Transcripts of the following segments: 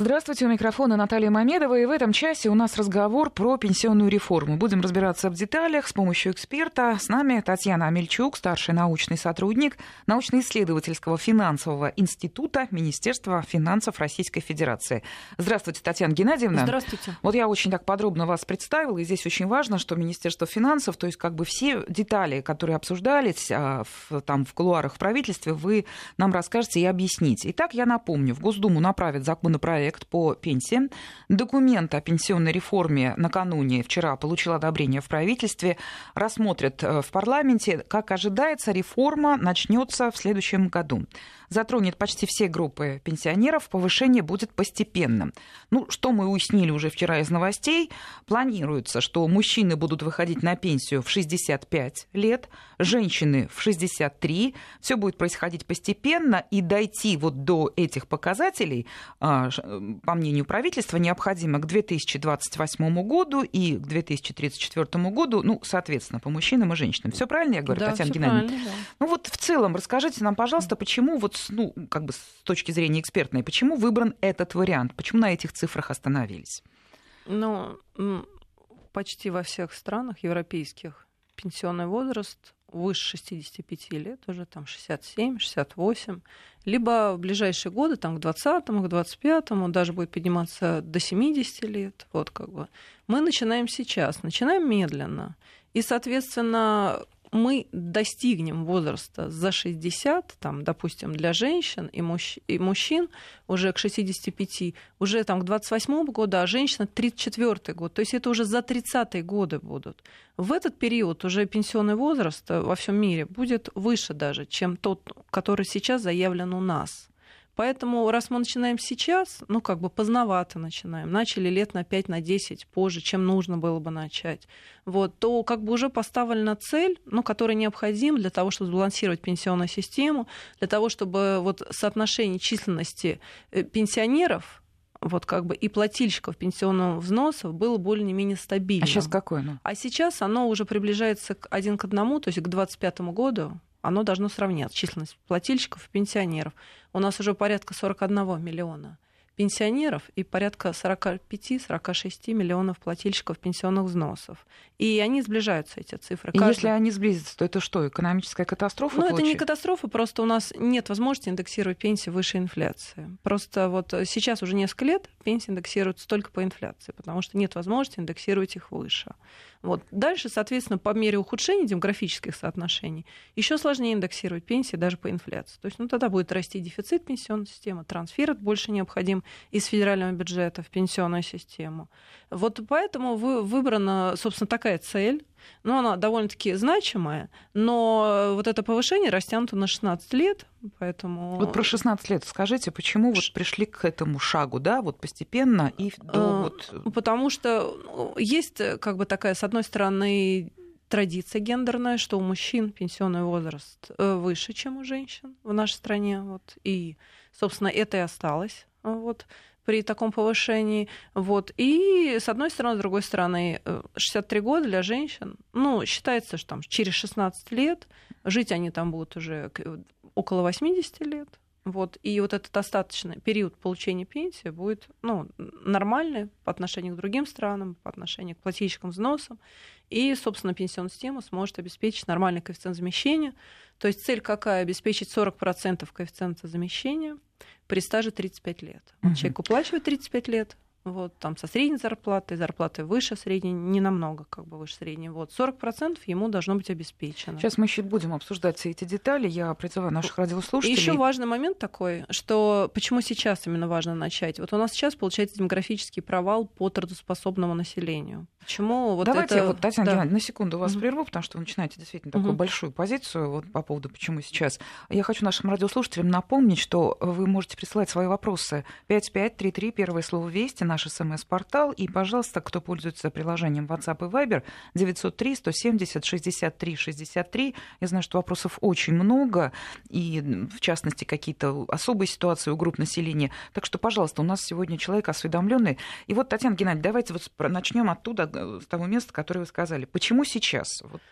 Здравствуйте, у микрофона Наталья Мамедова, и в этом часе у нас разговор про пенсионную реформу. Будем разбираться в деталях с помощью эксперта. С нами Татьяна Амельчук, старший научный сотрудник научно-исследовательского финансового института Министерства финансов Российской Федерации. Здравствуйте, Татьяна Геннадьевна. Здравствуйте. Вот я очень так подробно вас представила, и здесь очень важно, что Министерство финансов, то есть как бы все детали, которые обсуждались а, в, там, в кулуарах в правительстве, вы нам расскажете и объясните. Итак, я напомню, в Госдуму направят законопроект законопроект по пенсиям. Документ о пенсионной реформе накануне, вчера, получил одобрение в правительстве. Рассмотрят э, в парламенте. Как ожидается, реформа начнется в следующем году затронет почти все группы пенсионеров, повышение будет постепенным. Ну, что мы уяснили уже вчера из новостей, планируется, что мужчины будут выходить на пенсию в 65 лет, женщины в 63. Все будет происходить постепенно, и дойти вот до этих показателей, а, по мнению правительства, необходимо к 2028 году и к 2034 году, ну, соответственно, по мужчинам и женщинам. Все правильно я говорю, да, Татьяна Геннадьевна? Да. Ну вот в целом расскажите нам, пожалуйста, почему вот ну, как бы с точки зрения экспертной, почему выбран этот вариант? Почему на этих цифрах остановились? Ну, почти во всех странах европейских пенсионный возраст выше 65 лет, уже там 67, 68, либо в ближайшие годы, там к 20 к 25 он даже будет подниматься до 70 лет. Вот как бы. Мы начинаем сейчас, начинаем медленно. И, соответственно, мы достигнем возраста за 60, там, допустим, для женщин и, мужч... и мужчин уже к 65, уже там к 28 году, а женщина 34 год. То есть это уже за 30-е годы будут. В этот период уже пенсионный возраст во всем мире будет выше даже, чем тот, который сейчас заявлен у нас. Поэтому, раз мы начинаем сейчас, ну, как бы поздновато начинаем, начали лет на 5, на 10 позже, чем нужно было бы начать, вот, то как бы уже поставлена цель, ну, которая необходима для того, чтобы сбалансировать пенсионную систему, для того, чтобы вот соотношение численности э, пенсионеров вот как бы и плательщиков пенсионного взносов было более-менее стабильно. А сейчас какое оно? А сейчас оно уже приближается к один к одному, то есть к 2025 году оно должно сравняться, численность плательщиков и пенсионеров. У нас уже порядка 41 миллиона пенсионеров и порядка 45-46 миллионов плательщиков пенсионных взносов. И они сближаются, эти цифры. И Каждый... если они сблизятся, то это что, экономическая катастрофа? Ну, получается? это не катастрофа, просто у нас нет возможности индексировать пенсии выше инфляции. Просто вот сейчас уже несколько лет пенсии индексируются только по инфляции, потому что нет возможности индексировать их выше. Вот. Дальше, соответственно, по мере ухудшения демографических соотношений еще сложнее индексировать пенсии даже по инфляции. То есть ну, тогда будет расти дефицит пенсионной системы, трансфер больше необходим из федерального бюджета в пенсионную систему. Вот поэтому вы, выбрана, собственно, такая цель, ну, она довольно-таки значимая, но вот это повышение растянуто на 16 лет, поэтому... Вот про 16 лет скажите, почему вот пришли к этому шагу, да, вот постепенно и до а, вот... Потому что ну, есть как бы такая, с одной стороны, традиция гендерная, что у мужчин пенсионный возраст э, выше, чем у женщин в нашей стране. Вот, и, собственно, это и осталось. Вот при таком повышении. Вот. И с одной стороны, с другой стороны, 63 э, года для женщин, ну, считается, что там через 16 лет жить они там будут уже около 80 лет. Вот, и вот этот остаточный период получения пенсии будет ну, нормальный по отношению к другим странам, по отношению к плательщикам взносам. И, собственно, пенсионная система сможет обеспечить нормальный коэффициент замещения. То есть цель какая? Обеспечить 40% коэффициента замещения при стаже 35 лет. Угу. Человек уплачивает 35 лет, вот, там со средней зарплатой, зарплаты выше средней, не намного, как бы выше средней. Вот, 40% ему должно быть обеспечено. Сейчас мы еще будем обсуждать все эти детали. Я призываю наших радиослушателей. Еще важный момент такой, что почему сейчас именно важно начать. Вот у нас сейчас получается демографический провал по трудоспособному населению. Почему вот Давайте это... вот, Татьяна да. Геннадьевна, на секунду вас mm-hmm. прерву, потому что вы начинаете действительно такую mm-hmm. большую позицию вот, по поводу почему сейчас. Я хочу нашим радиослушателям напомнить, что вы можете присылать свои вопросы 5533, первое слово «Вести», наш смс-портал. И, пожалуйста, кто пользуется приложением WhatsApp и Viber, 903 170 63 63. Я знаю, что вопросов очень много, и, в частности, какие-то особые ситуации у групп населения. Так что, пожалуйста, у нас сегодня человек осведомленный. И вот, Татьяна Геннадьевна, давайте вот начнем оттуда, с того места, которое вы сказали. Почему сейчас? Вот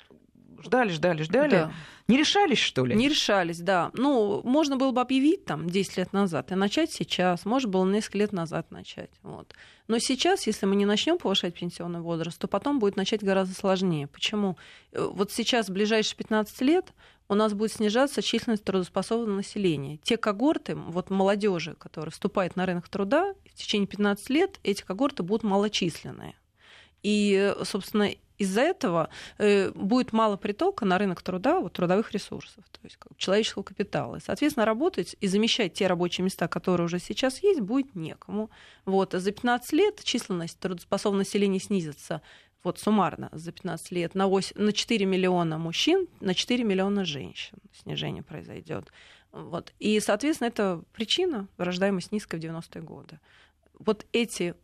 Ждали, ждали, ждали. Да. Не решались, что ли? Не решались, да. Ну, можно было бы объявить там 10 лет назад и начать сейчас. Можно было несколько лет назад начать. Вот. Но сейчас, если мы не начнем повышать пенсионный возраст, то потом будет начать гораздо сложнее. Почему? Э, вот сейчас, в ближайшие 15 лет, у нас будет снижаться численность трудоспособного населения. Те когорты, вот молодежи, которые вступают на рынок труда, в течение 15 лет эти когорты будут малочисленные. И, собственно, из-за этого э, будет мало притока на рынок труда, вот, трудовых ресурсов, то есть человеческого капитала. Соответственно, работать и замещать те рабочие места, которые уже сейчас есть, будет некому. Вот. За 15 лет численность трудоспособного населения снизится вот суммарно за 15 лет на, 8, на 4 миллиона мужчин, на 4 миллиона женщин снижение произойдет. Вот. И, соответственно, это причина рождаемость низкая в 90-е годы вот эти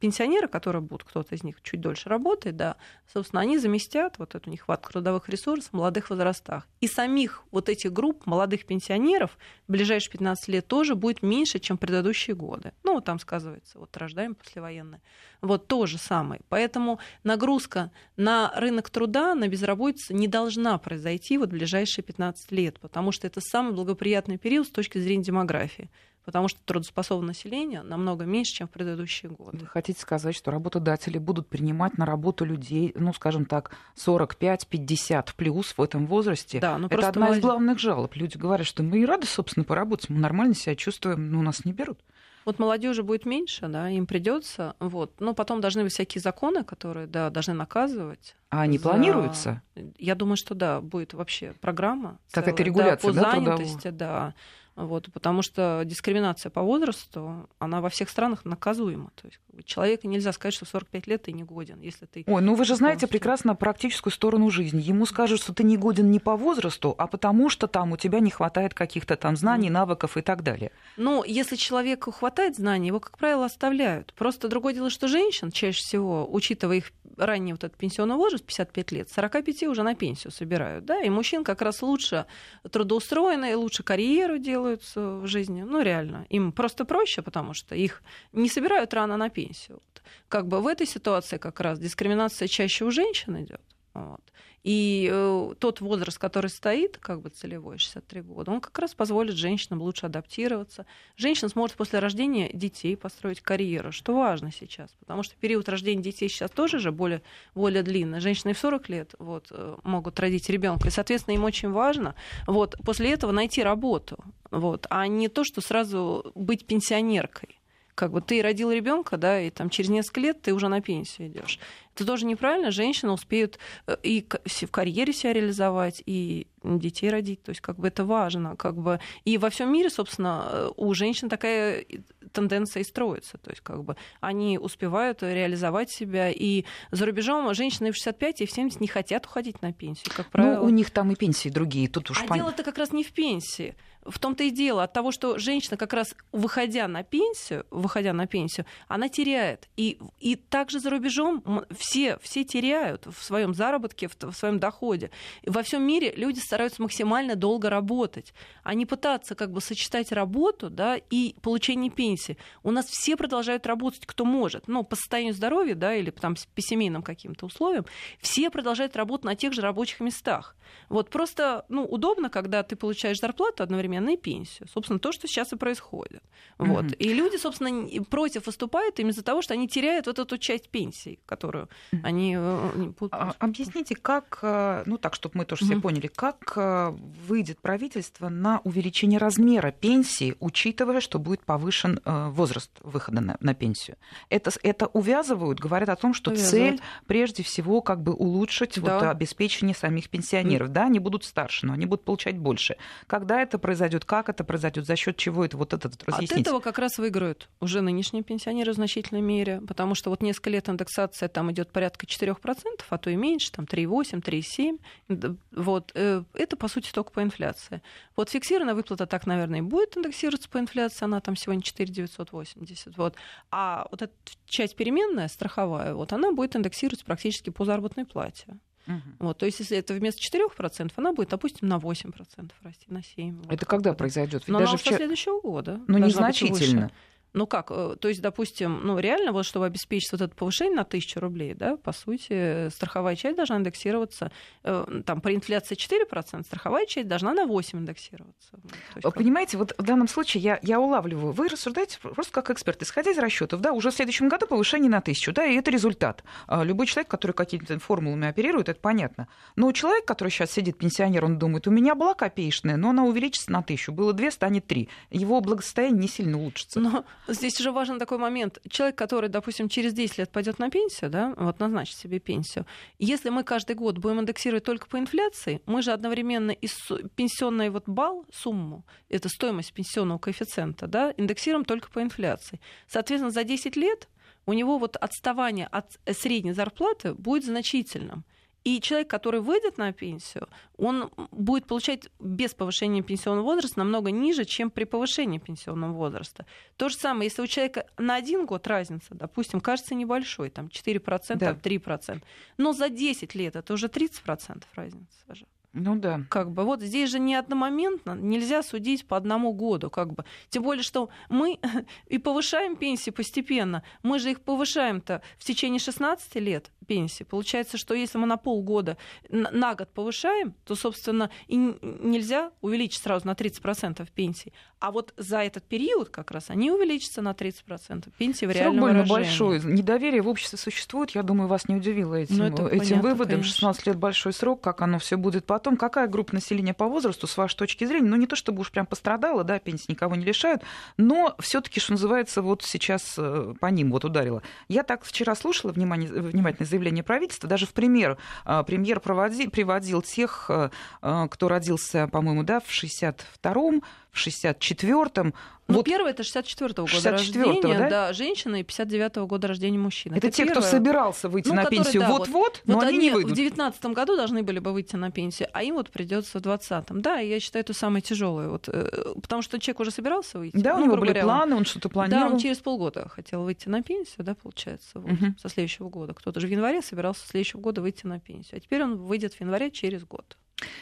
пенсионеры, которые будут, кто-то из них чуть дольше работает, да, собственно, они заместят вот эту нехватку трудовых ресурсов в молодых возрастах. И самих вот этих групп молодых пенсионеров в ближайшие 15 лет тоже будет меньше, чем в предыдущие годы. Ну, вот там сказывается, вот рождаем послевоенное. Вот то же самое. Поэтому нагрузка на рынок труда, на безработицу не должна произойти вот в ближайшие 15 лет, потому что это самый благоприятный период с точки зрения демографии потому что трудоспособное население намного меньше, чем в предыдущие годы. Вы хотите сказать, что работодатели будут принимать на работу людей, ну, скажем так, 45-50 плюс в этом возрасте? Да, ну, Это одна молодежь... из главных жалоб. Люди говорят, что мы и рады, собственно, поработать, мы нормально себя чувствуем, но нас не берут. Вот молодежи будет меньше, да, им придется, вот. Но потом должны быть всякие законы, которые, да, должны наказывать. А они за... планируются? Я думаю, что да, будет вообще программа. Как целая, это регуляция, да, по да, занятости, трудового? да. Вот, потому что дискриминация по возрасту, она во всех странах наказуема. То есть человека нельзя сказать, что в 45 лет ты не годен, если ты... Ой, ну вы же знаете прекрасно практическую сторону жизни. Ему скажут, что ты не годен не по возрасту, а потому что там у тебя не хватает каких-то там знаний, навыков и так далее. Ну, если человеку хватает знаний, его, как правило, оставляют. Просто другое дело, что женщин чаще всего, учитывая их ранний вот этот пенсионный возраст, 55 лет, 45 уже на пенсию собирают, да, и мужчин как раз лучше трудоустроены, лучше карьеру делают в жизни, ну, реально. Им просто проще, потому что их не собирают рано на пенсию. Как бы в этой ситуации как раз дискриминация чаще у женщин идет. Вот. И э, тот возраст, который стоит, как бы целевой, 63 года, он как раз позволит женщинам лучше адаптироваться. Женщина сможет после рождения детей построить карьеру, что важно сейчас, потому что период рождения детей сейчас тоже же более, более длинный. Женщины в 40 лет вот, э, могут родить ребенка, и, соответственно, им очень важно вот, после этого найти работу, вот, а не то, что сразу быть пенсионеркой как бы ты родил ребенка, да, и там через несколько лет ты уже на пенсию идешь. Это тоже неправильно. Женщины успеют э, и в карьере себя реализовать, и детей родить. То есть как бы это важно. Как бы. И во всем мире, собственно, у женщин такая тенденция и строится. То есть как бы они успевают реализовать себя. И за рубежом женщины в 65 и в 70 не хотят уходить на пенсию, как правило. Ну, у них там и пенсии другие. Тут уж а пон... дело-то как раз не в пенсии в том-то и дело, от того, что женщина как раз выходя на пенсию, выходя на пенсию, она теряет. И, и также за рубежом все, все теряют в своем заработке, в, в своем доходе. И во всем мире люди стараются максимально долго работать, а не пытаться как бы сочетать работу да, и получение пенсии. У нас все продолжают работать, кто может. Ну, по состоянию здоровья да, или там, по семейным каким-то условиям, все продолжают работать на тех же рабочих местах. Вот просто ну, удобно, когда ты получаешь зарплату одновременно и пенсию. Собственно, то, что сейчас и происходит. Mm-hmm. Вот. И люди, собственно, против выступают именно из-за того, что они теряют вот эту часть пенсии, которую. Они э, будут... А, объясните, как, э, ну так, чтобы мы тоже все поняли, как э, выйдет правительство на увеличение размера пенсии, учитывая, что будет повышен возраст выхода на, на пенсию? Это, это увязывают, говорят о том, что увязывают. цель прежде всего как бы улучшить да. вот, обеспечение самих пенсионеров да, они будут старше, но они будут получать больше. Когда это произойдет, как это произойдет, за счет чего это вот это разъясните. От этого как раз выиграют уже нынешние пенсионеры в значительной мере, потому что вот несколько лет индексация там идет порядка 4%, а то и меньше, там 3,8, 3,7. Вот. Э, это, по сути, только по инфляции. Вот фиксированная выплата так, наверное, и будет индексироваться по инфляции, она там сегодня 4,980. Вот. А вот эта часть переменная, страховая, вот она будет индексироваться практически по заработной плате. Угу. Вот, то есть, если это вместо 4%, она будет, допустим, на 8% расти, на 7%. Это когда произойдет? Но даже она вчера... следующего года. Ну, незначительно. Ну как, э, то есть, допустим, ну реально, вот чтобы обеспечить вот это повышение на тысячу рублей, да, по сути, страховая часть должна индексироваться, э, там, при инфляции 4%, страховая часть должна на 8 индексироваться. Есть, Понимаете, вот в данном случае я, я улавливаю, вы рассуждаете просто как эксперт, исходя из расчетов, да, уже в следующем году повышение на тысячу, да, и это результат. А, любой человек, который какими-то формулами оперирует, это понятно. Но человек, который сейчас сидит, пенсионер, он думает, у меня была копеечная, но она увеличится на тысячу, было две, станет три. Его благосостояние не сильно улучшится. Но здесь уже важен такой момент. Человек, который, допустим, через 10 лет пойдет на пенсию, да, вот назначит себе пенсию, если мы каждый год будем индексировать только по инфляции, мы же одновременно и пенсионный вот балл, сумму, это стоимость пенсионного коэффициента, да, индексируем только по инфляции. Соответственно, за 10 лет у него вот отставание от средней зарплаты будет значительным. И человек, который выйдет на пенсию, он будет получать без повышения пенсионного возраста намного ниже, чем при повышении пенсионного возраста. То же самое, если у человека на один год разница, допустим, кажется небольшой, там 4%, да. 3%, но за 10 лет это уже 30% разница. Ну да. Как бы вот здесь же не одномоментно, нельзя судить по одному году, как бы. Тем более, что мы и повышаем пенсии постепенно. Мы же их повышаем-то в течение 16 лет пенсии. Получается, что если мы на полгода на год повышаем, то, собственно, и нельзя увеличить сразу на 30% пенсии. А вот за этот период как раз они увеличатся на 30%. Пенсии в реальном Срок выражении. большой. Недоверие в обществе существует. Я думаю, вас не удивило этим, ну, этим понятно, выводом. Конечно. 16 лет большой срок, как оно все будет потом. Какая группа населения по возрасту, с вашей точки зрения, ну не то чтобы уж прям пострадала, да, пенсии никого не лишают, но все таки что называется, вот сейчас э, по ним вот ударило. Я так вчера слушала внимание, внимательно заявление правительства. Даже в пример а, премьер проводи, приводил тех, а, а, кто родился, по-моему, да, в 62-м, в 64-м. Ну, вот... первое это 64-го года 64 рождения, да? да, женщина и 59-го года рождения мужчины. Это, это те, первое... кто собирался выйти ну, на который, пенсию вот-вот, да, но вот они, они не выйдут. В 19 году должны были бы выйти на пенсию, а им вот придется в 20-м. Да, я считаю, это самое тяжелое, вот, э, потому что человек уже собирался выйти. Да, ну, у него были говоря, планы, он что-то планировал. Да, он через полгода хотел выйти на пенсию, да, получается, вот, угу. со следующего года. Кто-то же в январе собирался со следующего года выйти на пенсию, а теперь он выйдет в январе через год.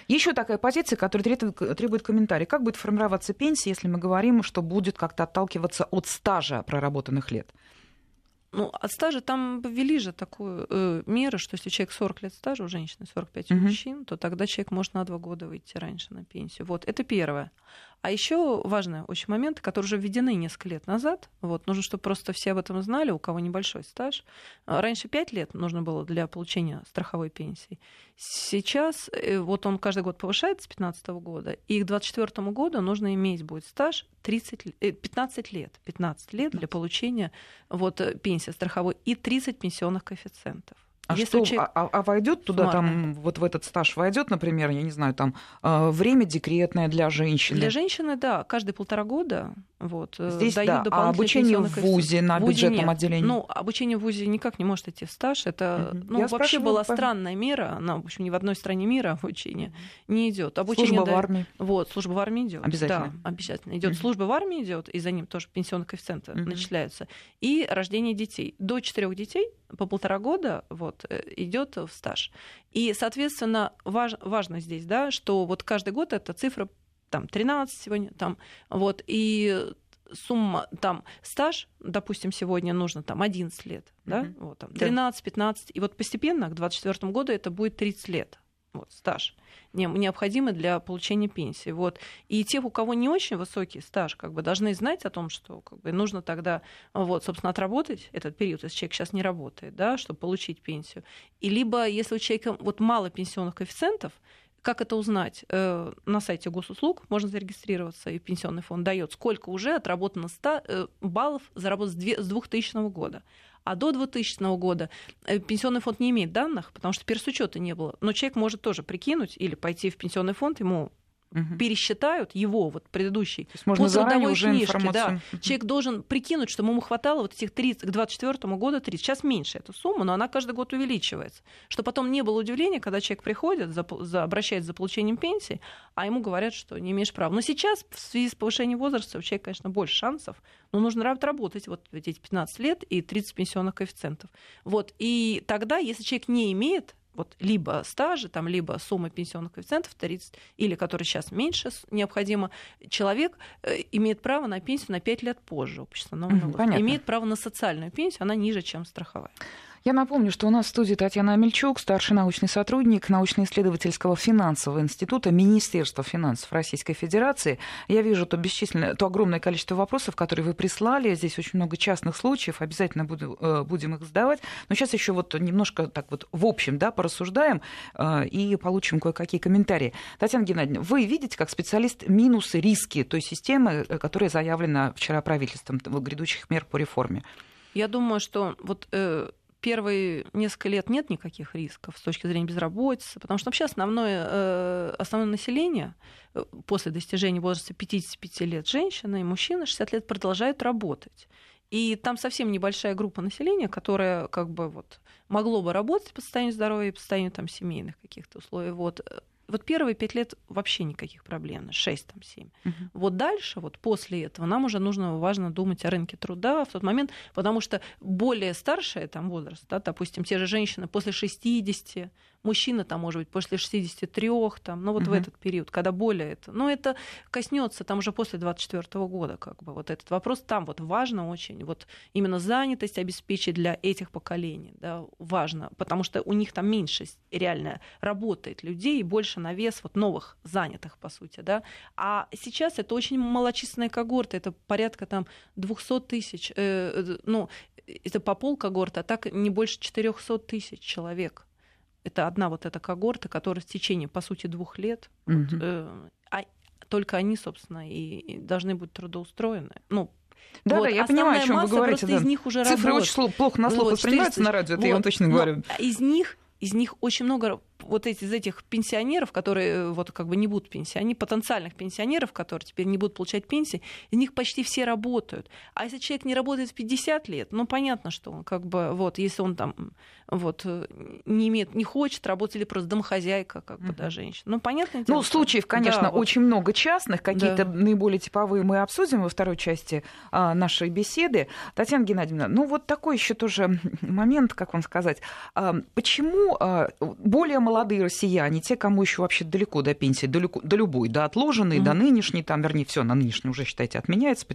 Еще такая позиция, которая требует, комментарий. Как будет формироваться пенсия, если мы говорим, что будет как-то отталкиваться от стажа проработанных лет? Ну, от стажа там ввели же такую э, меру, что если человек 40 лет стажа, у женщины 45 у мужчин, то тогда человек может на два года выйти раньше на пенсию. Вот, это первое. А еще важный очень момент, который уже введены несколько лет назад. Вот, нужно, чтобы просто все об этом знали, у кого небольшой стаж. А раньше 5 лет нужно было для получения страховой пенсии. Сейчас э, вот он каждый год повышается с 2015 года, и к 2024 году нужно иметь будет стаж 30, 15 э, лет. 15 лет для получения вот, э, пенсии страховой и 30 пенсионных коэффициентов. А Если что, человек... а, а войдет туда, там, вот в этот стаж войдет, например, я не знаю, там э, время декретное для женщины? Для женщины, да, каждые полтора года вот, э, Здесь дают да, а обучение в ВУЗе на в бюджетном нет. отделении? Ну, обучение в ВУЗе никак не может идти в стаж. Это угу. ну, вообще была по... странная мера. Она, в общем, ни в одной стране мира обучение не идет. Обучение, служба да, в армии. Вот, служба в армии идет. Обязательно. Да, обязательно. Идет угу. служба в армии идет, и за ним тоже пенсионные коэффициенты угу. начисляются. И рождение детей. До четырех детей по полтора года вот, э, идет в стаж. И, соответственно, важ, важно здесь, да, что вот каждый год эта цифра там 13 сегодня, там, вот, и сумма, там, стаж, допустим, сегодня нужно там 11 лет, да, mm-hmm. вот, там, 13-15, и вот постепенно к 2024 году это будет 30 лет, вот, стаж необходимый для получения пенсии. Вот. И те, у кого не очень высокий стаж, как бы должны знать о том, что как бы, нужно тогда, вот, собственно, отработать этот период, если человек сейчас не работает, да, чтобы получить пенсию. И либо, если у человека вот мало пенсионных коэффициентов, как это узнать? Э, на сайте госуслуг можно зарегистрироваться, и пенсионный фонд дает, сколько уже отработано 100 э, баллов заработать с 2000 года. А до 2000 года э, пенсионный фонд не имеет данных, потому что пересучета не было. Но человек может тоже прикинуть или пойти в пенсионный фонд, ему угу. пересчитают его вот предыдущий То есть можно по трудовой уже книжке. Да. Угу. Человек должен прикинуть, что ему хватало вот этих 30, к 2024 году 30. Сейчас меньше эта сумма, но она каждый год увеличивается. Что потом не было удивления, когда человек приходит, за, за, обращается за получением пенсии, а ему говорят, что не имеешь права. Но сейчас в связи с повышением возраста у человека, конечно, больше шансов, но нужно работать вот эти 15 лет и 30 пенсионных коэффициентов. Вот. И тогда, если человек не имеет вот либо стажа, там, либо сумма пенсионных коэффициентов 30, или который сейчас меньше необходимо, человек э, имеет право на пенсию на 5 лет позже общества. Угу, имеет право на социальную пенсию, она ниже, чем страховая. Я напомню, что у нас в студии Татьяна Амельчук, старший научный сотрудник научно-исследовательского финансового института Министерства финансов Российской Федерации. Я вижу то бесчисленное, то огромное количество вопросов, которые вы прислали. Здесь очень много частных случаев, обязательно буду, э, будем их задавать. Но сейчас еще вот немножко так вот в общем да, порассуждаем э, и получим кое-какие комментарии. Татьяна Геннадьевна, вы видите как специалист минусы, риски той системы, э, которая заявлена вчера правительством грядущих мер по реформе? Я думаю, что вот первые несколько лет нет никаких рисков с точки зрения безработицы, потому что вообще основное, э, основное население э, после достижения возраста 55 лет женщины и мужчины 60 лет продолжают работать. И там совсем небольшая группа населения, которая как бы вот могло бы работать по состоянию здоровья и по состоянию там, семейных каких-то условий. Вот вот первые пять лет вообще никаких проблем, шесть, там, семь. Uh-huh. Вот дальше, вот после этого, нам уже нужно, важно думать о рынке труда в тот момент, потому что более старший там возраст, да, допустим, те же женщины после 60, мужчина там, может быть, после 63, там, ну вот угу. в этот период, когда более это. Но это коснется там уже после 24 года, как бы, вот этот вопрос там вот важно очень, вот именно занятость обеспечить для этих поколений, да, важно, потому что у них там меньше реально работает людей и больше навес вот новых занятых, по сути, да. А сейчас это очень малочисленная когорта, это порядка там 200 тысяч, э, э, ну, это по пол когорта, а так не больше 400 тысяч человек это одна вот эта когорта, которая в течение, по сути, двух лет, угу. вот, э, а только они, собственно, и, и должны быть трудоустроены. Ну, да, вот. да, я понимаю, о чем вы говорите. Да. Из них уже Цифры работают. очень плохо на слух вот, воспринимаются 400... на радио, это вот. я вам точно говорю. Но из них из них очень много вот эти, из этих пенсионеров, которые э, вот как бы не будут пенсионерами, потенциальных пенсионеров, которые теперь не будут получать пенсии, из них почти все работают. А если человек не работает в 50 лет, ну понятно, что он как бы вот, если он там вот э, не имеет, не хочет работать или просто домохозяйка, как бы, да, женщина. Ну понятно. Ну случаев, конечно, да, очень вот. много частных, какие-то да. наиболее типовые мы обсудим во второй части а, нашей беседы. Татьяна Геннадьевна, ну вот такой еще тоже момент, как вам сказать, а, почему а, более молодые россияне, те, кому еще вообще далеко до пенсии, далеко, до любой, до отложенной, mm-hmm. до нынешней, там, вернее, все на нынешней уже, считайте, отменяется,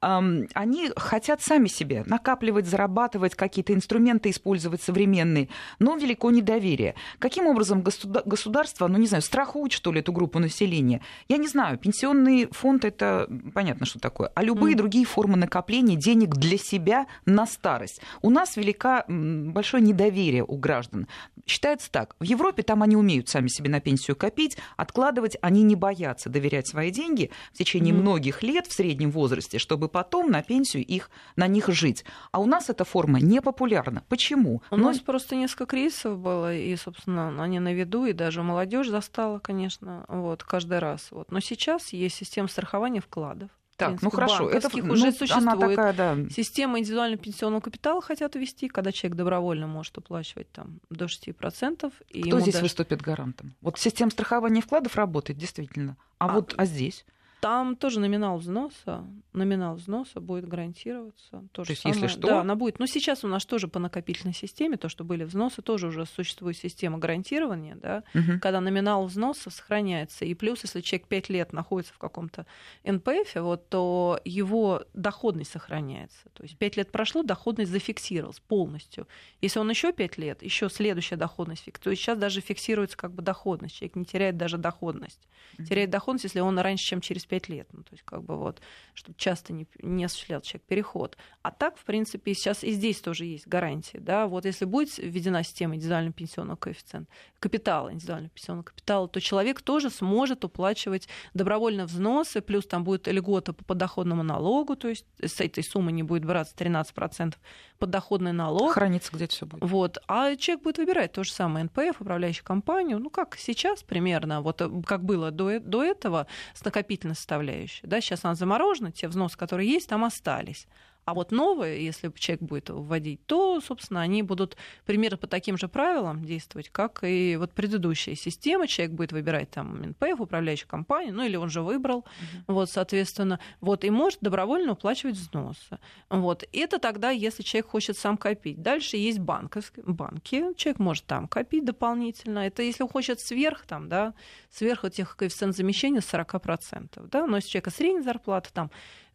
они хотят сами себе накапливать, зарабатывать, какие-то инструменты использовать современные, но велико недоверие. Каким образом государство, ну, не знаю, страхует, что ли, эту группу населения? Я не знаю, пенсионный фонд, это понятно, что такое, а любые mm-hmm. другие формы накопления денег для себя на старость. У нас велика большое недоверие у граждан. Считается так, в Европе Европе там они умеют сами себе на пенсию копить, откладывать, они не боятся доверять свои деньги в течение mm-hmm. многих лет в среднем возрасте, чтобы потом на пенсию их, на них жить. А у нас эта форма не популярна. Почему? У Но... нас просто несколько кризисов было, и, собственно, они на виду, и даже молодежь застала, конечно, вот, каждый раз. Вот. Но сейчас есть система страхования вкладов. Так, ну хорошо, это ну, уже существует. Она такая, да. Система индивидуального пенсионного капитала хотят ввести, когда человек добровольно может уплачивать там до 6%. И Кто здесь даже... выступит гарантом? Вот система страхования вкладов работает, действительно. А, а вот а здесь? Там тоже номинал взноса, номинал взноса будет гарантироваться. То, то есть, самое. если что? Да, она будет. Но сейчас у нас тоже по накопительной системе, то, что были взносы, тоже уже существует система гарантирования, да, угу. когда номинал взноса сохраняется. И плюс, если человек 5 лет находится в каком-то НПФ, вот, то его доходность сохраняется. То есть 5 лет прошло, доходность зафиксировалась полностью. Если он еще 5 лет, еще следующая доходность фиксируется. То есть сейчас даже фиксируется как бы доходность. Человек не теряет даже доходность. Угу. Теряет доходность, если он раньше, чем через 5 лет. Ну, то есть, как бы вот, чтобы часто не, не осуществлял человек переход. А так, в принципе, сейчас и здесь тоже есть гарантия. Да? Вот если будет введена система индивидуального пенсионного коэффициента, капитала, индивидуального пенсионного капитала, то человек тоже сможет уплачивать добровольно взносы, плюс там будет льгота по подоходному налогу, то есть с этой суммы не будет браться 13% подоходный налог. Хранится где-то все будет. Вот. А человек будет выбирать то же самое НПФ, управляющую компанию, ну как сейчас примерно, вот э, как было до, до этого с накопительной составляющей. Да, сейчас она заморожена, те взносы, которые есть, там остались. А вот новые, если человек будет вводить, то, собственно, они будут примерно по таким же правилам действовать, как и вот предыдущая система. Человек будет выбирать там МНПФ, управляющую компанию, ну или он же выбрал, uh-huh. вот, соответственно, вот, и может добровольно уплачивать взносы. Вот. Это тогда, если человек хочет сам копить. Дальше есть банковские, банки, человек может там копить дополнительно. Это если он хочет сверх, там, да, сверх этих коэффициент замещения 40%. Да? Но если у человека средняя зарплата, там,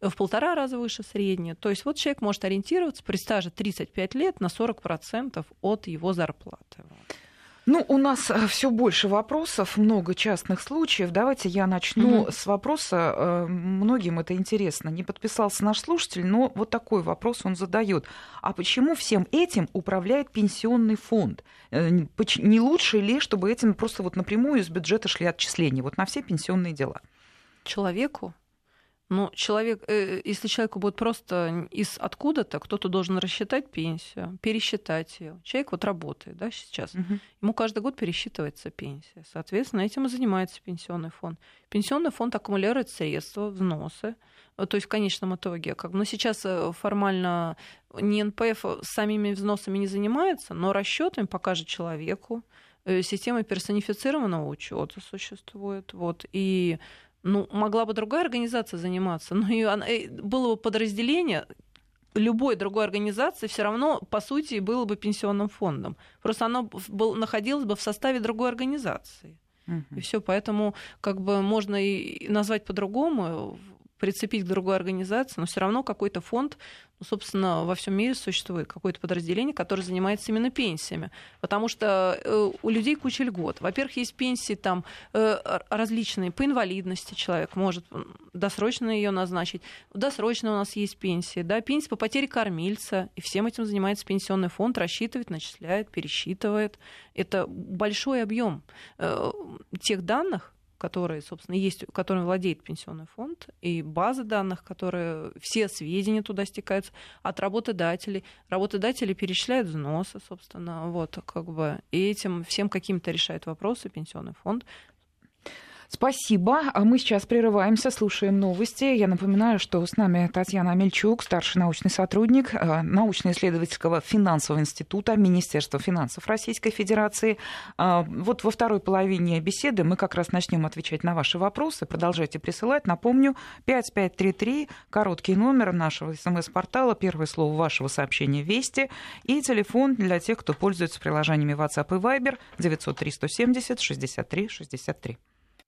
в полтора раза выше средней. То есть вот человек может ориентироваться при стаже 35 лет на 40% от его зарплаты. Ну, у нас э, все больше вопросов, много частных случаев. Давайте я начну mm-hmm. с вопроса. Э, многим это интересно. Не подписался наш слушатель, но вот такой вопрос он задает. А почему всем этим управляет пенсионный фонд? Э, не лучше ли, чтобы этим просто вот напрямую из бюджета шли отчисления вот на все пенсионные дела? Человеку ну, человек, э, если человеку будет просто из откуда-то, кто-то должен рассчитать пенсию, пересчитать ее. Человек вот работает, да, сейчас. Угу. Ему каждый год пересчитывается пенсия. Соответственно, этим и занимается пенсионный фонд. Пенсионный фонд аккумулирует средства, взносы. Э, то есть в конечном итоге, как, но сейчас э, формально не НПФ самими взносами не занимается, но расчетами покажет человеку. Система персонифицированного учета существует. Вот, и ну, могла бы другая организация заниматься, но и она, э, было бы подразделение, любой другой организации все равно, по сути, было бы пенсионным фондом. Просто оно был, находилось бы в составе другой организации. Угу. И все, поэтому как бы можно и назвать по-другому, прицепить к другой организации, но все равно какой-то фонд ну, собственно, во всем мире существует какое-то подразделение, которое занимается именно пенсиями. Потому что э, у людей куча льгот. Во-первых, есть пенсии там э, различные по инвалидности человек может досрочно ее назначить. Досрочно у нас есть пенсии, да, пенсии по потере кормильца. И всем этим занимается пенсионный фонд, рассчитывает, начисляет, пересчитывает. Это большой объем э, тех данных, которые, собственно, есть, которым владеет пенсионный фонд, и базы данных, которые все сведения туда стекаются от работодателей. Работодатели перечисляют взносы, собственно, вот, как бы, и этим всем каким-то решает вопросы пенсионный фонд. Спасибо. А мы сейчас прерываемся, слушаем новости. Я напоминаю, что с нами Татьяна Амельчук, старший научный сотрудник э, научно-исследовательского финансового института Министерства финансов Российской Федерации. А, вот во второй половине беседы мы как раз начнем отвечать на ваши вопросы. Продолжайте присылать. Напомню, 5533, короткий номер нашего смс-портала, первое слово вашего сообщения «Вести» и телефон для тех, кто пользуется приложениями WhatsApp и Viber 903 170 63 63.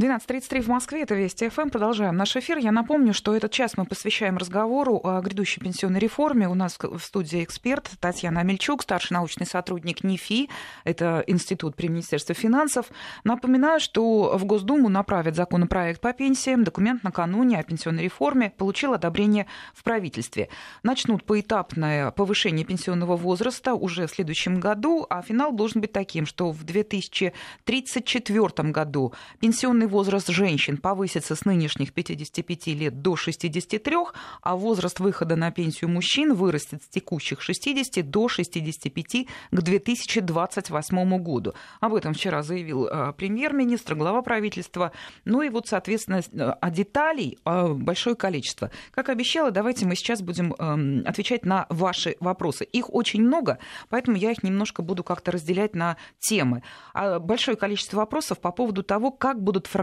12.33 в Москве, это Вести ФМ. Продолжаем наш эфир. Я напомню, что этот час мы посвящаем разговору о грядущей пенсионной реформе. У нас в студии эксперт Татьяна Амельчук, старший научный сотрудник НИФИ, это институт при Министерстве финансов. Напоминаю, что в Госдуму направят законопроект по пенсиям. Документ накануне о пенсионной реформе получил одобрение в правительстве. Начнут поэтапное повышение пенсионного возраста уже в следующем году, а финал должен быть таким, что в 2034 году пенсионный возраст женщин повысится с нынешних 55 лет до 63, а возраст выхода на пенсию мужчин вырастет с текущих 60 до 65 к 2028 году. Об этом вчера заявил э, премьер-министр, глава правительства. Ну и вот, соответственно, а деталей э, большое количество. Как обещала, давайте мы сейчас будем эм, отвечать на ваши вопросы. Их очень много, поэтому я их немножко буду как-то разделять на темы. А большое количество вопросов по поводу того, как будут формироваться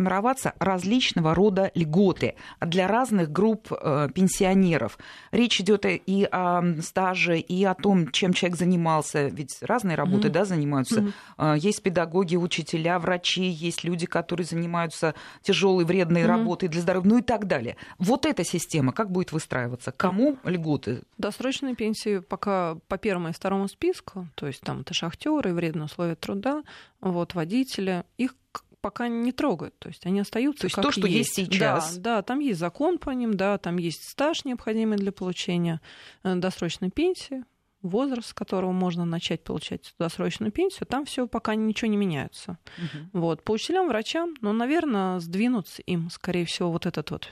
различного рода льготы для разных групп э, пенсионеров. Речь идет и о стаже, и о том, чем человек занимался. Ведь разные работы mm-hmm. да, занимаются. Mm-hmm. Есть педагоги, учителя, врачи, есть люди, которые занимаются тяжелой, вредной mm-hmm. работой для здоровья, ну и так далее. Вот эта система как будет выстраиваться? Кому льготы? Досрочные пенсии пока по первому и второму списку, то есть там это шахтеры, вредные условия труда, вот водители, их пока не трогают. То есть они остаются То есть как то, что есть, есть сейчас. Да, да, там есть закон по ним, да, там есть стаж, необходимый для получения э, досрочной пенсии, возраст, с которого можно начать получать досрочную пенсию, там все пока ничего не меняется. Угу. Вот. По учителям, врачам, ну, наверное, сдвинуться им, скорее всего, вот этот вот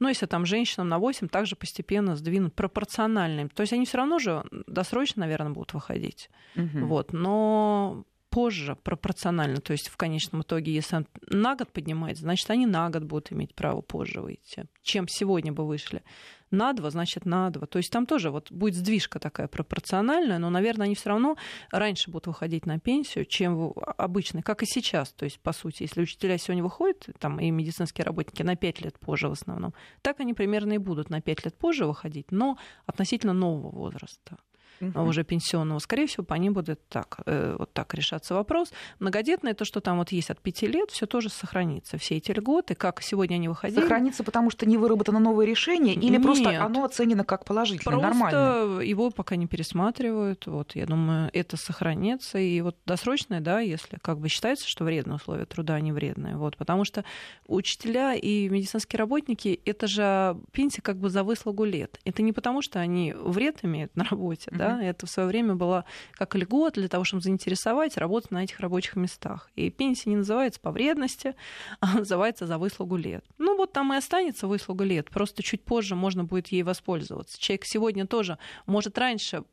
но если там женщинам на 8, также постепенно сдвинут пропорционально. То есть они все равно же досрочно, наверное, будут выходить. Угу. Вот. Но позже пропорционально. То есть в конечном итоге, если он на год поднимается, значит, они на год будут иметь право позже выйти, чем сегодня бы вышли на 2, значит, на 2. То есть там тоже вот будет сдвижка такая пропорциональная, но, наверное, они все равно раньше будут выходить на пенсию, чем обычно, как и сейчас. То есть, по сути, если учителя сегодня выходят, там и медицинские работники на 5 лет позже в основном, так они примерно и будут на 5 лет позже выходить, но относительно нового возраста uh-huh. уже пенсионного, скорее всего, по ним будет так, э, вот так решаться вопрос. Многодетные, то, что там вот есть от пяти лет, все тоже сохранится. Все эти льготы, как сегодня они выходили. Сохранится, потому что не выработано новое решение, или Нет. просто оно оценено как положительное, просто нормально? его пока не пересматривают. Вот, я думаю, это сохранится. И вот досрочное, да, если как бы считается, что вредные условия труда, они вредные. Вот, потому что учителя и медицинские работники, это же пенсия как бы за выслугу лет. Это не потому, что они вред имеют на работе, uh-huh. Это в свое время было как льгот для того, чтобы заинтересовать работать на этих рабочих местах. И пенсия не называется по вредности, а называется за выслугу лет. Ну вот там и останется выслуга лет, просто чуть позже можно будет ей воспользоваться. Человек сегодня тоже может раньше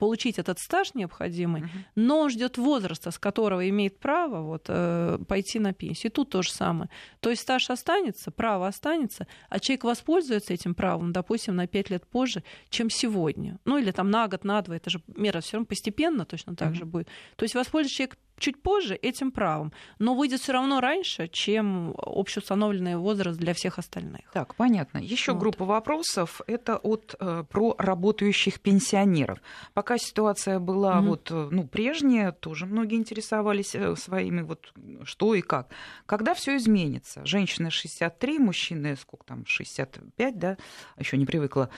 получить этот стаж необходимый, uh-huh. но ждет возраста, с которого имеет право вот, э, пойти на пенсию. И тут то же самое. То есть стаж останется, право останется, а человек воспользуется этим правом, допустим, на 5 лет позже, чем сегодня. Ну или там на год, на два, это же мера все равно постепенно точно так uh-huh. же будет. То есть воспользуется человек чуть позже этим правом, но выйдет все равно раньше, чем общеустановленный возраст для всех остальных. Так, понятно. Еще вот. группа вопросов. Это от э, про работающих пенсионеров. Пока ситуация была mm-hmm. вот э, ну прежняя, тоже многие интересовались э, своими вот что и как. Когда все изменится? Женщины 63, мужчины сколько там 65, да? Еще не привыкла.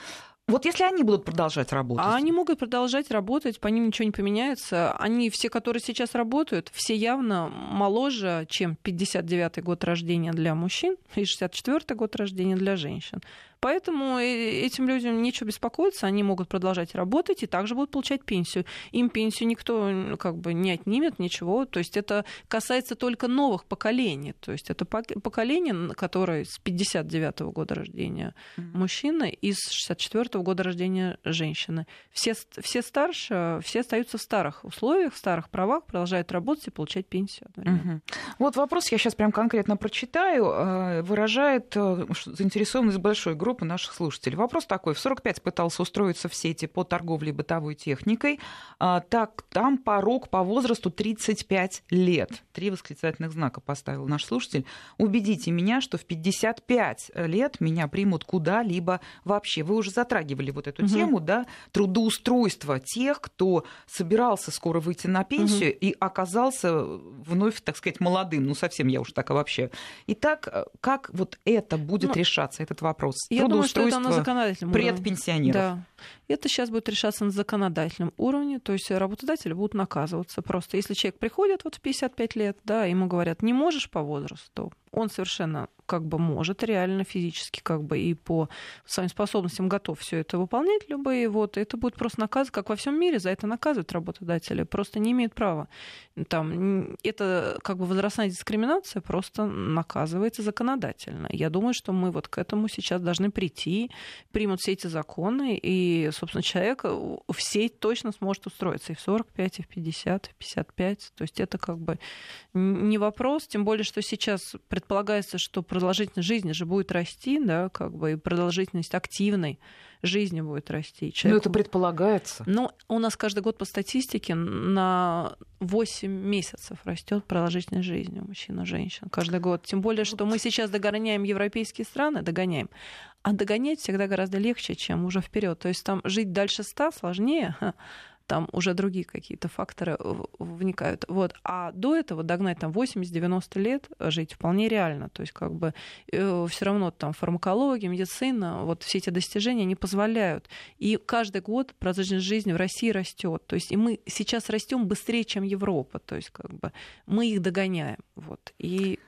Вот если они будут продолжать работать. А они могут продолжать работать, по ним ничего не поменяется. Они все, которые сейчас работают, все явно моложе, чем 59-й год рождения для мужчин и 64-й год рождения для женщин. Поэтому э, этим людям нечего беспокоиться, они могут продолжать работать и также будут получать пенсию. Им пенсию никто как бы не отнимет, ничего. То есть это касается только новых поколений. То есть это поколение, которое с 59 -го года рождения mm-hmm. мужчины и с 64 -го года рождения женщины. Все, все старше, все остаются в старых условиях, в старых правах, продолжают работать и получать пенсию. Mm-hmm. Вот вопрос я сейчас прям конкретно прочитаю. Э, выражает э, заинтересованность большой группы группы наших слушателей. Вопрос такой. В 45 пытался устроиться в сети по торговле бытовой техникой. А, так, там порог по возрасту 35 лет. Три восклицательных знака поставил наш слушатель. Убедите меня, что в 55 лет меня примут куда-либо вообще. Вы уже затрагивали вот эту угу. тему, да, трудоустройства тех, кто собирался скоро выйти на пенсию угу. и оказался вновь, так сказать, молодым. Ну, совсем я уж так вообще. Итак, как вот это будет ну, решаться, этот вопрос? Я я думаю, что это на законодательном предпенсионеров. Да. Это сейчас будет решаться на законодательном уровне, то есть работодатели будут наказываться. Просто если человек приходит вот в 55 лет, да, ему говорят, не можешь по возрасту, он совершенно как бы может реально физически как бы и по своим способностям готов все это выполнять любые вот. Это будет просто наказ как во всем мире за это наказывают работодатели просто не имеют права. Там это как бы возрастная дискриминация просто наказывается законодательно. Я думаю что мы вот к этому сейчас должны прийти примут все эти законы и собственно человек в сеть точно сможет устроиться. И в 45 и в 50 и в 55 то есть это как бы не вопрос тем более что сейчас предполагается что продолжительность жизни же будет расти, да, как бы и продолжительность активной жизни будет расти. Человеку... Ну, это предполагается. Ну, у нас каждый год по статистике на 8 месяцев растет продолжительность жизни у мужчин и женщин. Каждый год. Тем более, что мы сейчас догоняем европейские страны, догоняем. А догонять всегда гораздо легче, чем уже вперед. То есть там жить дальше 100 сложнее, там уже другие какие-то факторы вникают. Вот. А до этого догнать там 80-90 лет жить вполне реально. То есть как бы э, все равно там фармакология, медицина, вот все эти достижения не позволяют. И каждый год продолжительность жизни в России растет. То есть и мы сейчас растем быстрее, чем Европа. То есть как бы мы их догоняем. Вот. И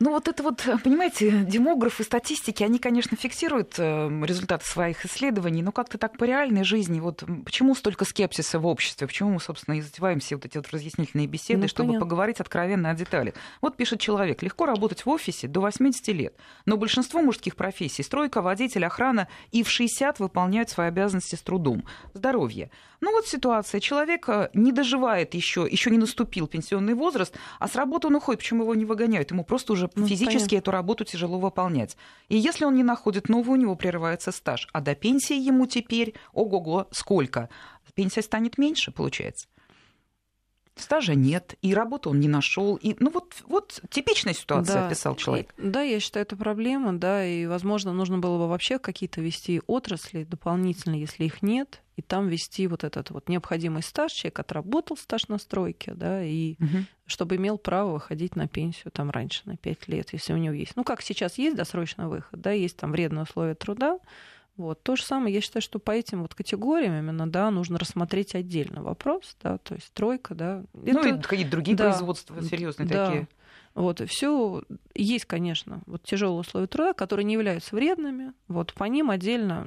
Ну вот это вот, понимаете, демографы, статистики, они, конечно, фиксируют э, результаты своих исследований, но как-то так по реальной жизни, вот почему столько скепсиса в обществе, почему мы, собственно, и затеваем все вот эти вот разъяснительные беседы, ну, чтобы понятно. поговорить откровенно о деталях. Вот пишет человек, легко работать в офисе до 80 лет, но большинство мужских профессий, стройка, водитель, охрана, и в 60 выполняют свои обязанности с трудом. Здоровье. Ну вот ситуация. Человек э, не доживает еще, еще не наступил пенсионный возраст, а с работы он уходит. Почему его не выгоняют? Ему просто уже ну, физически понятно. эту работу тяжело выполнять. И если он не находит новую, у него прерывается стаж. А до пенсии ему теперь, ого-го, сколько? Пенсия станет меньше, получается. Стажа нет, и работу он не нашел. И, ну вот, вот типичная ситуация, да. описал человек. И, да, я считаю, это проблема, да, и, возможно, нужно было бы вообще какие-то вести отрасли дополнительно, если их нет, и там вести вот этот вот необходимый стаж, человек отработал стаж на стройке, да, и угу. чтобы имел право выходить на пенсию там раньше, на 5 лет, если у него есть. Ну, как сейчас есть досрочный выход, да, есть там вредные условия труда, вот. То же самое, я считаю, что по этим вот категориям именно, да, нужно рассмотреть отдельно вопрос, да, то есть тройка, да. Ну это... и какие-то другие да, производства серьезные да. такие. Вот, все есть, конечно, вот тяжелые условия труда, которые не являются вредными. Вот по ним отдельно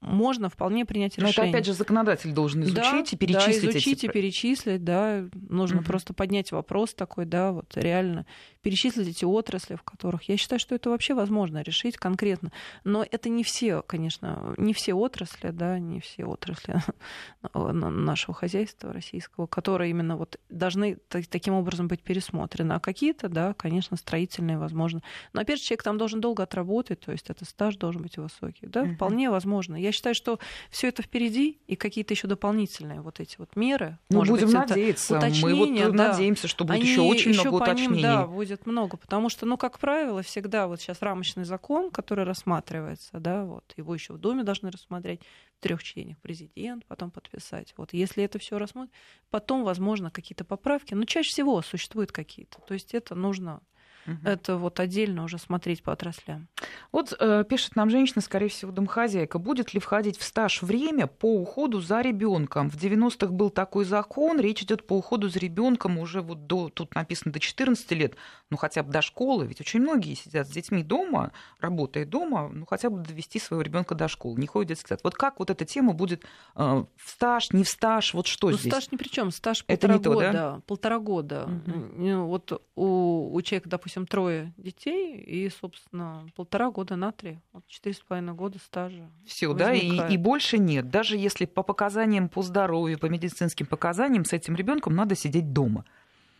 можно вполне принять решение. Но это опять же законодатель должен изучить да, и перечислить. Да, изучить эти... и перечислить, да. Нужно угу. просто поднять вопрос такой, да, вот реально перечислить эти отрасли, в которых я считаю, что это вообще возможно решить конкретно. Но это не все, конечно, не все отрасли, да, не все отрасли нашего хозяйства российского, которые именно вот должны таким образом быть пересмотрены. А какие-то, да, конечно, строительные, возможно. Но опять же, человек там должен долго отработать, то есть это стаж должен быть высокий. Да, угу. вполне возможно. Я считаю, что все это впереди, и какие-то еще дополнительные вот эти вот меры. Ну, будем быть, надеяться. Мы вот да, надеемся, что будет еще очень много уточнений. Ним, да, будет много, потому что, ну, как правило, всегда вот сейчас рамочный закон, который рассматривается, да, вот его еще в Думе должны рассмотреть, в трех чтениях президент, потом подписать. Вот если это все рассмотрят, потом, возможно, какие-то поправки, но чаще всего существуют какие-то. То есть это нужно Угу. Это вот отдельно уже смотреть по отраслям. Вот э, пишет нам женщина, скорее всего, домохозяйка, будет ли входить в стаж время по уходу за ребенком? В 90-х был такой закон, речь идет по уходу за ребенком уже вот до, тут написано до 14 лет, ну хотя бы до школы, ведь очень многие сидят с детьми дома, работая дома, ну хотя бы довести своего ребенка до школы, не ходят в детский сад. Вот как вот эта тема будет э, в стаж, не в стаж, вот что ну, здесь? Стаж ни при чем, стаж полтора Это не года, то, да? полтора года. Угу. Вот у, у человека, допустим, допустим, трое детей и, собственно, полтора года на три, вот четыре с половиной года стажа. Все, да, и, и больше нет. Даже если по показаниям по здоровью, по медицинским показаниям с этим ребенком надо сидеть дома.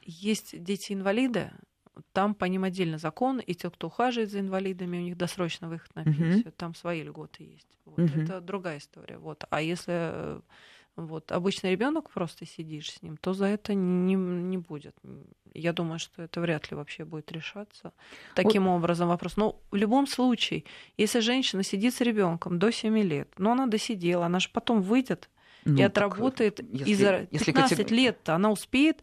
Есть дети-инвалиды, там по ним отдельно закон, и те, кто ухаживает за инвалидами, у них досрочно выход на пенсию, uh-huh. там свои льготы есть. Вот. Uh-huh. Это другая история. Вот. А если вот, обычный ребенок просто сидишь с ним, то за это не, не будет. Я думаю, что это вряд ли вообще будет решаться таким вот. образом вопрос. Но в любом случае, если женщина сидит с ребенком до 7 лет, но она досидела, она же потом выйдет ну, и отработает, если, и за 15 если... лет она успеет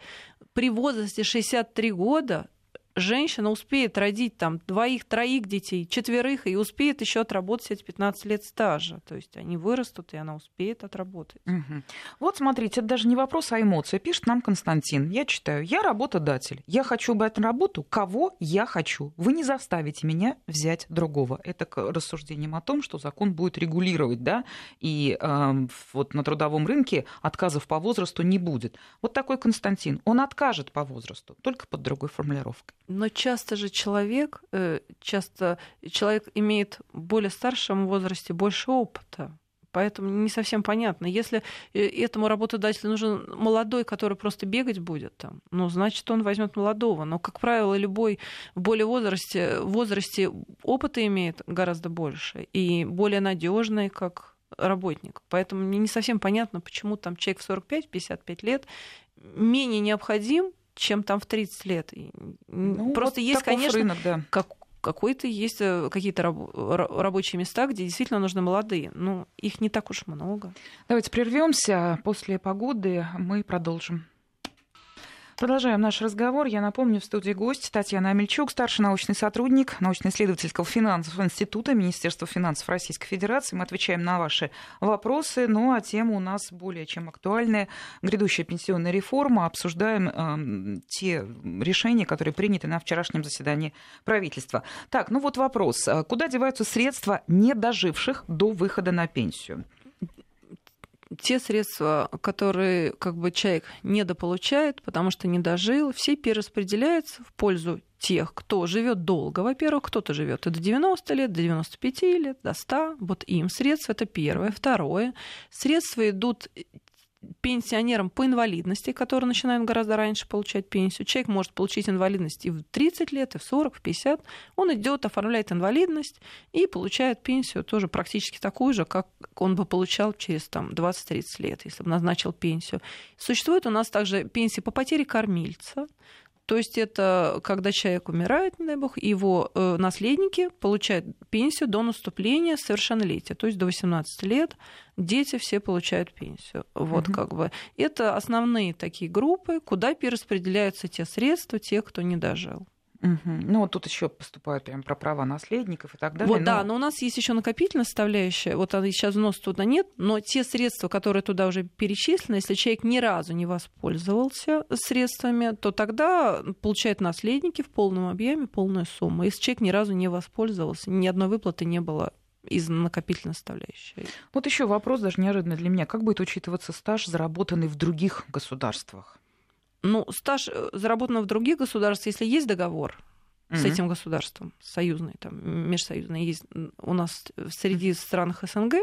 при возрасте 63 года женщина успеет родить там двоих, троих детей, четверых, и успеет еще отработать эти 15 лет стажа. То есть они вырастут, и она успеет отработать. Угу. Вот смотрите, это даже не вопрос, а эмоция. Пишет нам Константин. Я читаю. Я работодатель. Я хочу брать на работу, кого я хочу. Вы не заставите меня взять другого. Это к рассуждениям о том, что закон будет регулировать, да, и э, вот на трудовом рынке отказов по возрасту не будет. Вот такой Константин. Он откажет по возрасту, только под другой формулировкой. Но часто же человек, э, часто человек имеет в более старшем возрасте больше опыта. Поэтому не совсем понятно. Если э, этому работодателю нужен молодой, который просто бегать будет там, ну, значит, он возьмет молодого. Но, как правило, любой в более возрасте, возрасте опыта имеет гораздо больше и более надежный, как работник. Поэтому мне не совсем понятно, почему там человек в 45-55 лет менее необходим, чем там в 30 лет. Ну, Просто вот есть, конечно, рынок, да. как, какой-то есть э, какие-то раб- рабочие места, где действительно нужны молодые. Но их не так уж много. Давайте прервемся. После погоды мы продолжим. Продолжаем наш разговор. Я напомню, в студии гость Татьяна Амельчук, старший научный сотрудник научно-исследовательского финансового института Министерства финансов Российской Федерации. Мы отвечаем на ваши вопросы, ну а тема у нас более чем актуальная. Грядущая пенсионная реформа. Обсуждаем э, те решения, которые приняты на вчерашнем заседании правительства. Так, ну вот вопрос. Куда деваются средства не доживших до выхода на пенсию? Те средства, которые как бы человек недополучает, потому что не дожил, все перераспределяются в пользу тех, кто живет долго. Во-первых, кто-то живет до 90 лет, до 95 лет, до 100. Вот им средства это первое. Второе. Средства идут пенсионерам по инвалидности, которые начинают гораздо раньше получать пенсию. Человек может получить инвалидность и в 30 лет, и в 40, в 50. Он идет, оформляет инвалидность и получает пенсию тоже практически такую же, как он бы получал через там, 20-30 лет, если бы назначил пенсию. Существует у нас также пенсия по потере кормильца. То есть это когда человек умирает, не дай бог, его э, наследники получают пенсию до наступления совершеннолетия, то есть до 18 лет дети все получают пенсию. Вот угу. как бы это основные такие группы, куда перераспределяются те средства, те, кто не дожил. Угу. Ну, вот тут еще поступают прям про права наследников и так далее. Вот, но... да, но у нас есть еще накопительная составляющая. Вот сейчас взнос туда нет, но те средства, которые туда уже перечислены, если человек ни разу не воспользовался средствами, то тогда получают наследники в полном объеме полную сумму. Если человек ни разу не воспользовался, ни одной выплаты не было из накопительной составляющей. Вот еще вопрос даже неожиданный для меня. Как будет учитываться стаж, заработанный в других государствах? Ну, стаж э, заработанный в других государствах, если есть договор mm-hmm. с этим государством, союзный, там, межсоюзный, есть у нас среди стран СНГ,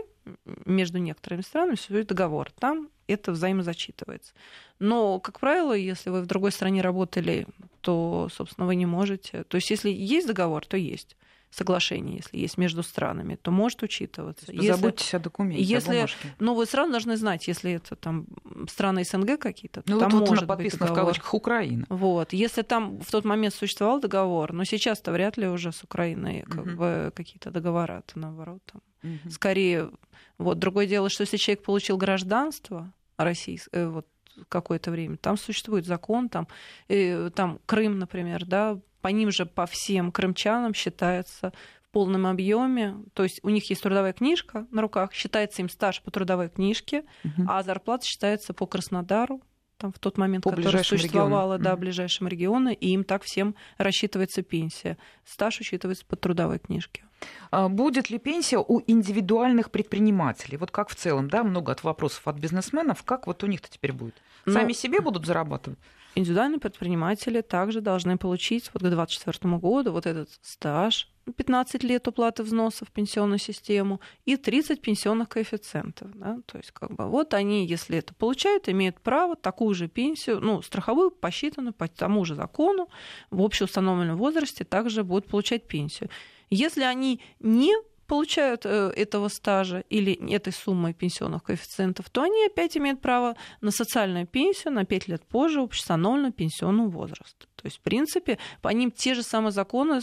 между некоторыми странами существует договор. Там это взаимозачитывается. Но, как правило, если вы в другой стране работали, то, собственно, вы не можете. То есть, если есть договор, то есть соглашение, если есть между странами, то может учитываться. Есть, если, о документе, если, о Ну, вы сразу должны знать, если это там страны СНГ какие-то, ну, там вот может вот быть договор. в кавычках Украина. Вот. Если там в тот момент существовал договор, но сейчас-то вряд ли уже с Украиной как угу. бы какие-то договора, то наоборот. Там. Угу. Скорее, вот другое дело, что если человек получил гражданство российское, э, вот какое-то время. Там существует закон, там, э, там Крым, например, да, по ним же, по всем крымчанам считается в полном объеме. То есть у них есть трудовая книжка на руках, считается им стаж по трудовой книжке, угу. а зарплата считается по Краснодару, там в тот момент, по который существовала, региону. да, ближайшим региону, и им так всем рассчитывается пенсия. Стаж учитывается по трудовой книжке. А будет ли пенсия у индивидуальных предпринимателей? Вот как в целом, да, много от вопросов от бизнесменов, как вот у них-то теперь будет? Ну, Сами ну, себе будут зарабатывать? Индивидуальные предприниматели также должны получить вот к 2024 году вот этот стаж, 15 лет уплаты взносов в пенсионную систему и 30 пенсионных коэффициентов. Да? То есть, как бы, вот они, если это получают, имеют право такую же пенсию, ну, страховую, посчитанную по тому же закону, в общеустановленном возрасте также будут получать пенсию. Если они не получают э, этого стажа или этой суммы пенсионных коэффициентов, то они опять имеют право на социальную пенсию на 5 лет позже общеустановленного пенсионного возраста. То есть, в принципе, по ним те же самые законы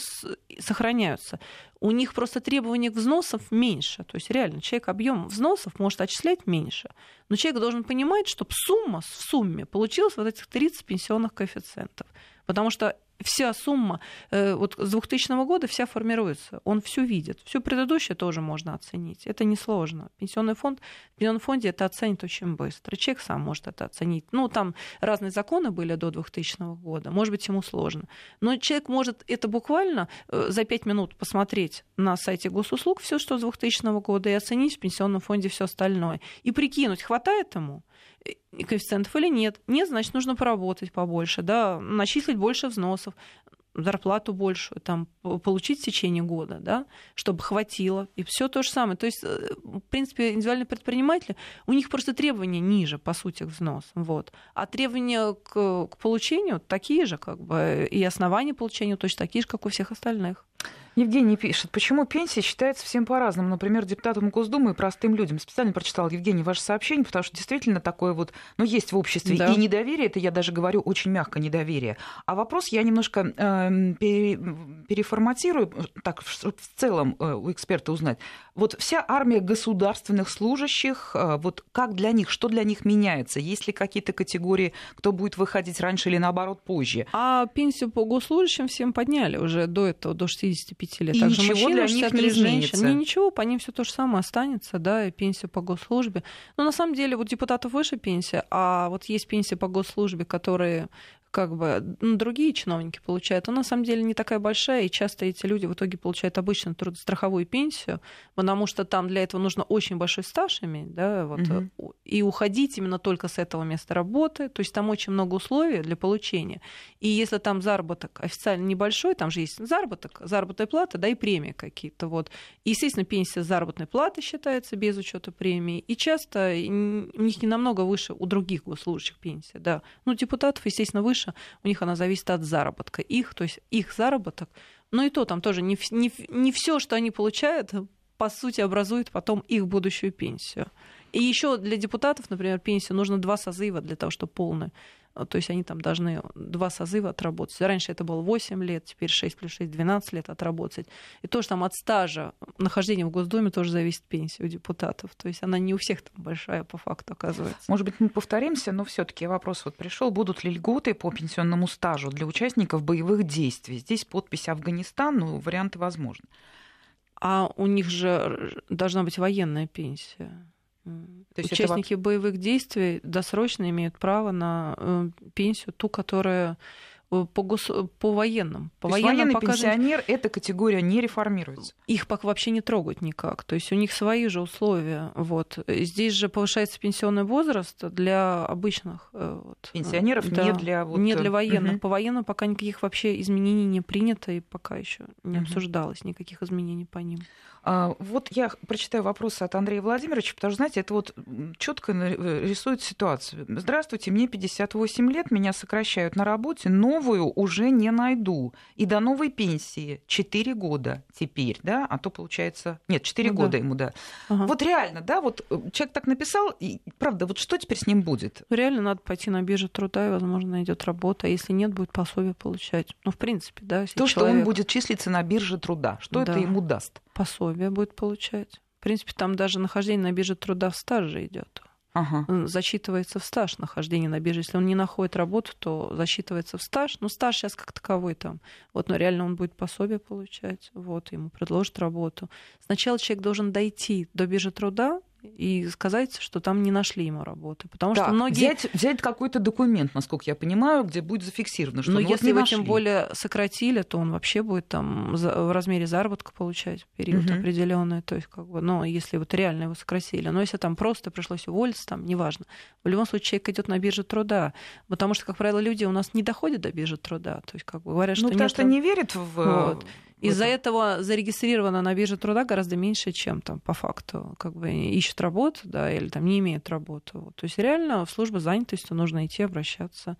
сохраняются. У них просто требования к взносов меньше. То есть, реально, человек объем взносов может отчислять меньше. Но человек должен понимать, чтобы сумма в сумме получилась вот этих 30 пенсионных коэффициентов. Потому что вся сумма э, вот с 2000 года вся формируется. Он все видит. Все предыдущее тоже можно оценить. Это несложно. Пенсионный фонд, в пенсионном фонде это оценит очень быстро. Человек сам может это оценить. Ну, там разные законы были до 2000 года. Может быть, ему сложно. Но человек может это буквально э, за 5 минут посмотреть на сайте госуслуг все, что с 2000 года, и оценить в пенсионном фонде все остальное. И прикинуть, хватает ему коэффициентов или нет. Нет, значит, нужно поработать побольше, да, начислить больше взносов, зарплату большую, там, получить в течение года, да, чтобы хватило. И все то же самое. То есть, э, в принципе, индивидуальные предприниматели, у них просто требования ниже, по сути, к взносам. Вот. А требования к, к получению такие же, как бы, и основания получения точно такие же, как у всех остальных. Евгений пишет, почему пенсия считается всем по-разному, например, депутатам Госдумы и простым людям. Специально прочитал, Евгений, ваше сообщение, потому что действительно такое вот, ну, есть в обществе да. и недоверие, это я даже говорю очень мягко недоверие. А вопрос я немножко э, пере, переформатирую, так, в целом э, у эксперта узнать. Вот вся армия государственных служащих, э, вот как для них, что для них меняется? Есть ли какие-то категории, кто будет выходить раньше или наоборот позже? А пенсию по госслужащим всем подняли уже до этого, до 65 лет. И Также ничего мужчины, для них не изменится? Не, ничего, по ним все то же самое останется, да, и пенсия по госслужбе. Но на самом деле вот депутатов выше пенсия, а вот есть пенсия по госслужбе, которые как бы ну, другие чиновники получают, она на самом деле не такая большая, и часто эти люди в итоге получают обычную трудостраховую пенсию, потому что там для этого нужно очень большой стаж иметь, да, вот, угу. и уходить именно только с этого места работы, то есть там очень много условий для получения. И если там заработок официально небольшой, там же есть заработок, заработная плата, да, и премии какие-то, вот. И, естественно, пенсия заработной платы считается без учета премии, и часто у них не намного выше у других госслужащих пенсия, да. Ну, депутатов, естественно, выше выше, у них она зависит от заработка их, то есть их заработок. Но и то там тоже не, не, не все, что они получают, по сути, образует потом их будущую пенсию. И еще для депутатов, например, пенсию нужно два созыва для того, чтобы полная а, то есть они там должны два созыва отработать. Раньше это было 8 лет, теперь 6 плюс 6, 12 лет отработать. И тоже там от стажа нахождения в Госдуме тоже зависит пенсия у депутатов. То есть она не у всех там большая по факту оказывается. Может быть, мы повторимся, но все таки вопрос вот пришел. Будут ли льготы по пенсионному стажу для участников боевых действий? Здесь подпись Афганистан, ну, варианты возможны. А у них же должна быть военная пенсия. То есть Участники это... боевых действий досрочно имеют право на э, пенсию, ту, которая Э, по, гос... по военным. По То военным военный пока пенсионер эта категория не реформируется? Их пока вообще не трогают никак. То есть у них свои же условия. Вот. Здесь же повышается пенсионный возраст для обычных э, вот, пенсионеров, да, не для вот... не для военных. Угу. По военным пока никаких вообще изменений не принято и пока еще не угу. обсуждалось никаких изменений по ним. А, вот я прочитаю вопросы от Андрея Владимировича, потому что, знаете, это вот четко рисует ситуацию. Здравствуйте, мне 58 лет, меня сокращают на работе, новую уже не найду. И до новой пенсии 4 года теперь, да, а то получается... Нет, 4 ну, года да. ему, да. Ага. Вот реально, да, вот э, человек так написал, и правда, вот что теперь с ним будет? Реально надо пойти на биржу труда, и, возможно, найдет работа, а если нет, будет пособие получать. Ну, в принципе, да. То, человек... что он будет числиться на бирже труда, что да. это ему даст? Пособие будет получать. В принципе, там даже нахождение на бирже труда в стаже идет. Ага. Зачитывается в стаж нахождение на бирже. Если он не находит работу, то засчитывается в стаж. Но стаж сейчас как таковой там. Вот, но реально он будет пособие получать. Вот, ему предложат работу. Сначала человек должен дойти до биржи труда, и сказать, что там не нашли ему работы. Потому да, что многие... Взять, взять какой-то документ, насколько я понимаю, где будет зафиксировано, что Но ну, если вот его тем более сократили, то он вообще будет там в размере заработка получать период угу. определенный. То есть, как бы, но если вот реально его сократили. Но если там просто пришлось уволиться, там, неважно. В любом случае, человек идет на биржу труда. Потому что, как правило, люди у нас не доходят до биржи труда. То есть, как бы говорят, ну, что ну, потому нет... что не верят в... Вот. Из-за этого зарегистрировано на бирже труда гораздо меньше, чем там по факту как бы ищут работу, да, или там не имеют работу. То есть реально в службу занятости нужно идти обращаться.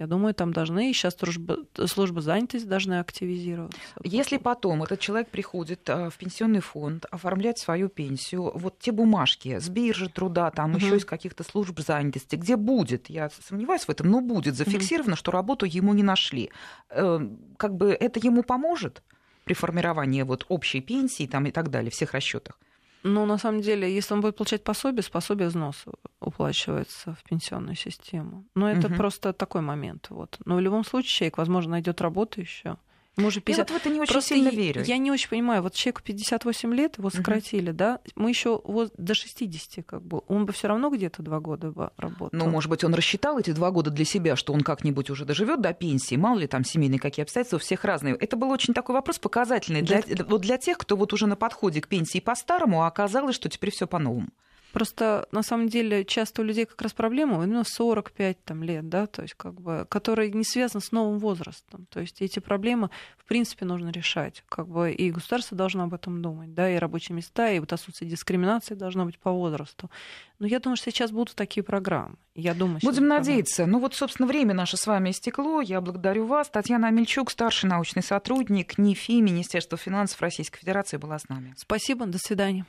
Я думаю, там должны, сейчас служба, служба занятости должны активизироваться. Если потом этот человек приходит э, в пенсионный фонд оформлять свою пенсию, вот те бумажки с биржи труда, там угу. еще из каких-то служб занятости, где будет, я сомневаюсь в этом, но будет зафиксировано, угу. что работу ему не нашли, э, как бы это ему поможет? При формировании вот общей пенсии там, и так далее, всех расчетах? Ну, на самом деле, если он будет получать пособие, пособие взноса уплачивается в пенсионную систему. Но это угу. просто такой момент. Вот. Но в любом случае человек, возможно, найдет работу еще. Уже 50... Я вот в это не очень Просто сильно верю. Я не очень понимаю, вот человеку 58 лет, его сократили, uh-huh. да, мы еще вот до 60 как бы, он бы все равно где-то два года бы работал. Ну, может быть, он рассчитал эти два года для себя, что он как-нибудь уже доживет до пенсии, мало ли там семейные какие обстоятельства, у всех разные. Это был очень такой вопрос показательный для, для, вот для тех, кто вот уже на подходе к пенсии по-старому, а оказалось, что теперь все по-новому. Просто на самом деле часто у людей как раз проблема именно 45 там, лет, да, то есть как бы, которые не связаны с новым возрастом. То есть эти проблемы в принципе нужно решать. Как бы, и государство должно об этом думать, да, и рабочие места, и вот отсутствие дискриминации должно быть по возрасту. Но я думаю, что сейчас будут такие программы. Я думаю, Будем надеяться. Ну вот, собственно, время наше с вами истекло. Я благодарю вас. Татьяна Амельчук, старший научный сотрудник НИФИ Министерства финансов Российской Федерации, была с нами. Спасибо, до свидания.